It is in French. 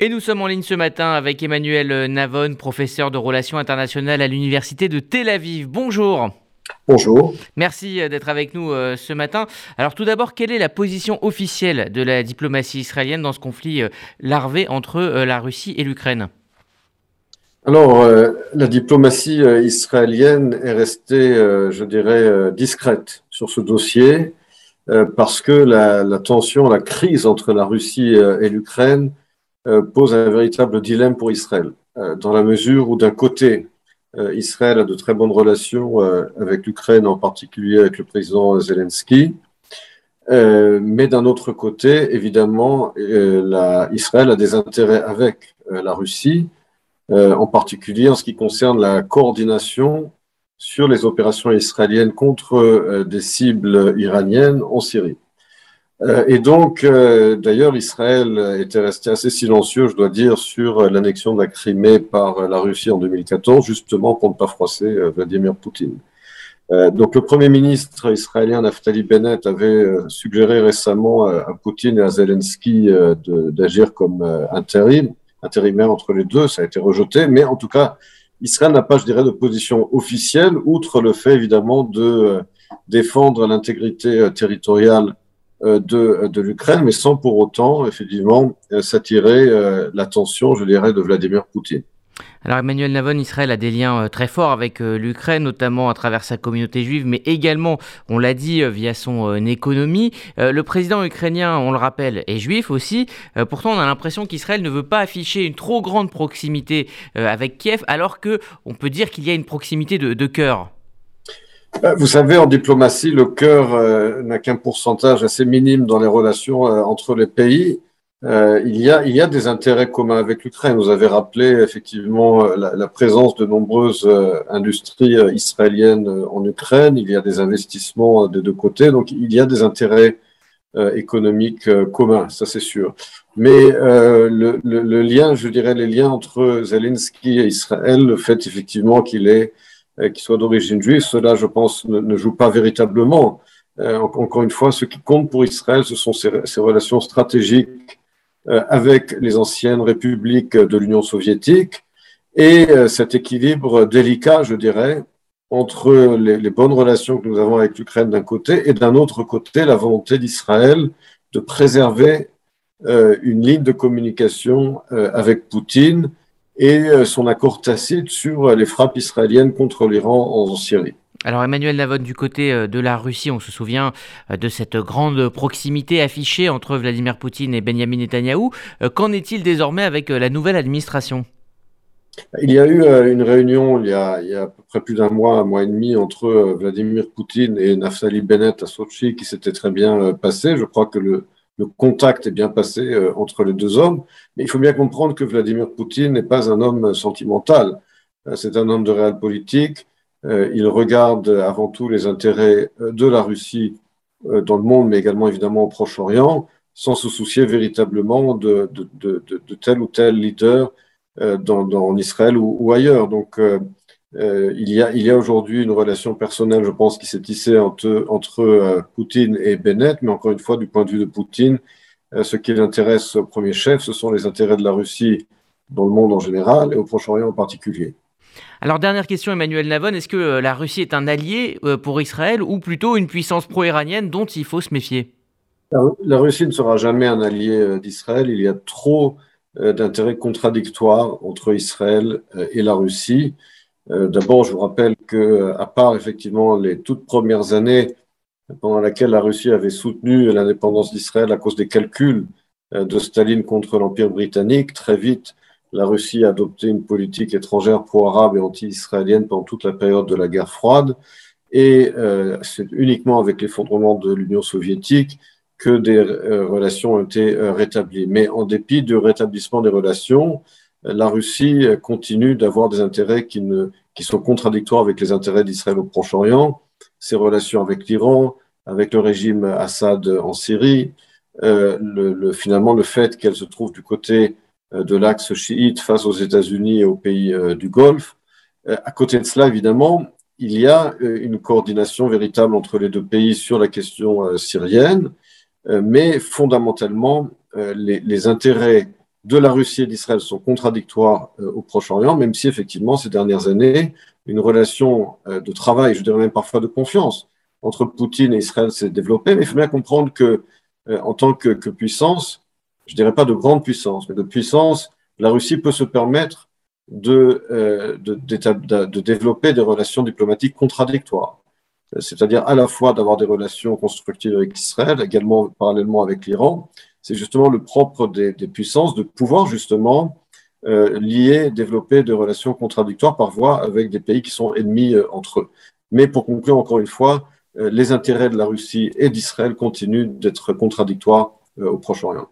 Et nous sommes en ligne ce matin avec Emmanuel Navon, professeur de relations internationales à l'Université de Tel Aviv. Bonjour. Bonjour. Merci euh, d'être avec nous euh, ce matin. Alors tout d'abord, quelle est la position officielle de la diplomatie israélienne dans ce conflit euh, larvé entre la Russie et l'Ukraine? Alors, la diplomatie israélienne est restée, je dirais, discrète sur ce dossier parce que la, la, tension, la crise entre la Russie et l'Ukraine pose un véritable dilemme pour Israël, euh, dans la mesure où d'un côté, euh, Israël a de très bonnes relations avec l'Ukraine, en particulier avec le président Zelensky, mais d'un autre côté, évidemment, Israël a des intérêts avec la Russie, en particulier en ce qui concerne la coordination sur les opérations israéliennes contre des cibles iraniennes en Syrie. Euh, et donc, euh, d'ailleurs, Israël était resté assez silencieux, je dois dire, sur l'annexion de la Crimée par la Russie en 2014, justement pour ne pas froisser euh, Vladimir Poutine. donc, le Premier ministre israélien Naftali Bennett avait suggéré récemment à Poutine et à Zelensky d'agir comme intérim, intérimaire entre les deux. Ça a été rejeté, mais en tout cas, Israël n'a pas, je dirais, de position officielle, outre le fait évidemment de défendre l'intégrité territoriale euh, de, de l'Ukraine, mais sans pour autant, effectivement, euh, s'attirer euh, l'attention, je dirais, de Vladimir Poutine. Alors Emmanuel Navon, Israël a des liens très forts avec l'Ukraine, notamment à travers sa communauté juive, mais également, on l'a dit, via son économie. Le président ukrainien, on le rappelle, est juif aussi. Pourtant, on a l'impression qu'Israël ne veut pas afficher une trop grande proximité avec Kiev, alors que on peut dire qu'il y a une proximité de, de cœur. Euh, vous savez, en diplomatie, le cœur euh, n'a qu'un pourcentage assez minime dans les relations euh, entre les pays. il, y a, des intérêts communs avec l'Ukraine. Vous avez rappelé effectivement la, présence de nombreuses industries israéliennes en Ukraine. Il y a des investissements des deux côtés. Donc, il y a des intérêts économiques communs, ça c'est sûr. Mais le, lien, je dirais, les liens entre Zelensky et Israël, le fait effectivement qu'il est qui soit d'origine juive, cela, je pense, ne, joue pas véritablement. Euh, encore une fois, ce qui compte pour Israël, ce sont ses, relations stratégiques euh, avec les anciennes républiques de l'Union soviétique et cet équilibre délicat, je dirais, entre les, bonnes relations que nous avons avec l'Ukraine d'un côté et d'un autre côté la volonté d'Israël de préserver euh, une ligne de communication euh, avec Poutine et euh, son accord tacite sur euh, les frappes israéliennes contre l'Iran en Syrie. Alors Emmanuel Navon, du côté euh, de la Russie, on se souvient de cette grande proximité affichée entre Vladimir Poutine et Benjamin Netanyahou. Qu'en est-il désormais avec la nouvelle administration? Il y a eu une réunion il y a, il y a à peu près plus d'un mois, un mois et demi, entre Vladimir Poutine et Naftali Bennett à Sochi qui s'était très bien passé. Je crois que le, le contact est bien passé euh, entre les deux hommes. Mais il faut bien comprendre que Vladimir Poutine n'est pas un homme sentimental. Euh, c'est un homme de réel politique. Euh, il regarde avant tout les intérêts de la Russie dans le monde, mais également évidemment au Proche-Orient, sans se soucier véritablement de, tel ou tel leader dans, en Israël ou, ou ailleurs. Donc, euh, il y a, il y a aujourd'hui une relation personnelle, je pense, qui s'est tissée entre, entre euh, Poutine et Bennett, mais encore une fois, du point de vue de Poutine, euh, ce qui l'intéresse au premier chef, ce sont les intérêts de la Russie dans le monde en général et au Proche-Orient en particulier. Alors dernière question Emmanuel Navon, est-ce que la Russie est un allié pour Israël ou plutôt une puissance pro-iranienne dont il faut se méfier? La Russie ne sera jamais un allié d'Israël, il y a trop d'intérêts contradictoires entre Israël et la Russie. Euh, d'abord, je vous rappelle que, à part effectivement les toutes premières années pendant lesquelles la Russie avait soutenu l'indépendance d'Israël à cause des calculs euh, de Staline contre l'Empire britannique, très vite, la Russie a adopté une politique étrangère pro-arabe et anti-israélienne pendant toute la période de la guerre froide. Et euh, c'est uniquement avec l'effondrement de l'Union soviétique que des relations ont été rétablies. Mais en dépit du rétablissement des relations, la Russie continue d'avoir des intérêts qui, ne, sont contradictoires avec les intérêts d'Israël au Proche-Orient, ses relations avec l'Iran, avec le régime Assad en Syrie, euh, le, finalement le fait qu'elle se trouve du côté euh, de l'axe chiite face aux États-Unis et aux pays euh, du Golfe. à côté de cela, évidemment, il y a une coordination véritable entre les deux pays sur la question syrienne, mais fondamentalement, les intérêts de la Russie et d'Israël sont contradictoires au Proche-Orient, même si effectivement ces dernières années, une relation de travail, je dirais même parfois de confiance, entre Poutine et Israël s'est développée. Mais il faut bien comprendre que en tant que, puissance, je dirais pas de grande puissance, mais de puissance, la Russie peut se permettre euh, de, de, développer des relations diplomatiques contradictoires. C'est-à-dire à la fois d'avoir des relations constructives avec Israël, également parallèlement avec l'Iran. C'est justement le propre des, puissances de pouvoir justement euh, lier, développer des relations contradictoires par voie avec des pays qui sont ennemis euh, entre eux. Mais pour conclure encore une fois, euh, les intérêts de la Russie et d'Israël continuent d'être contradictoires au Proche-Orient.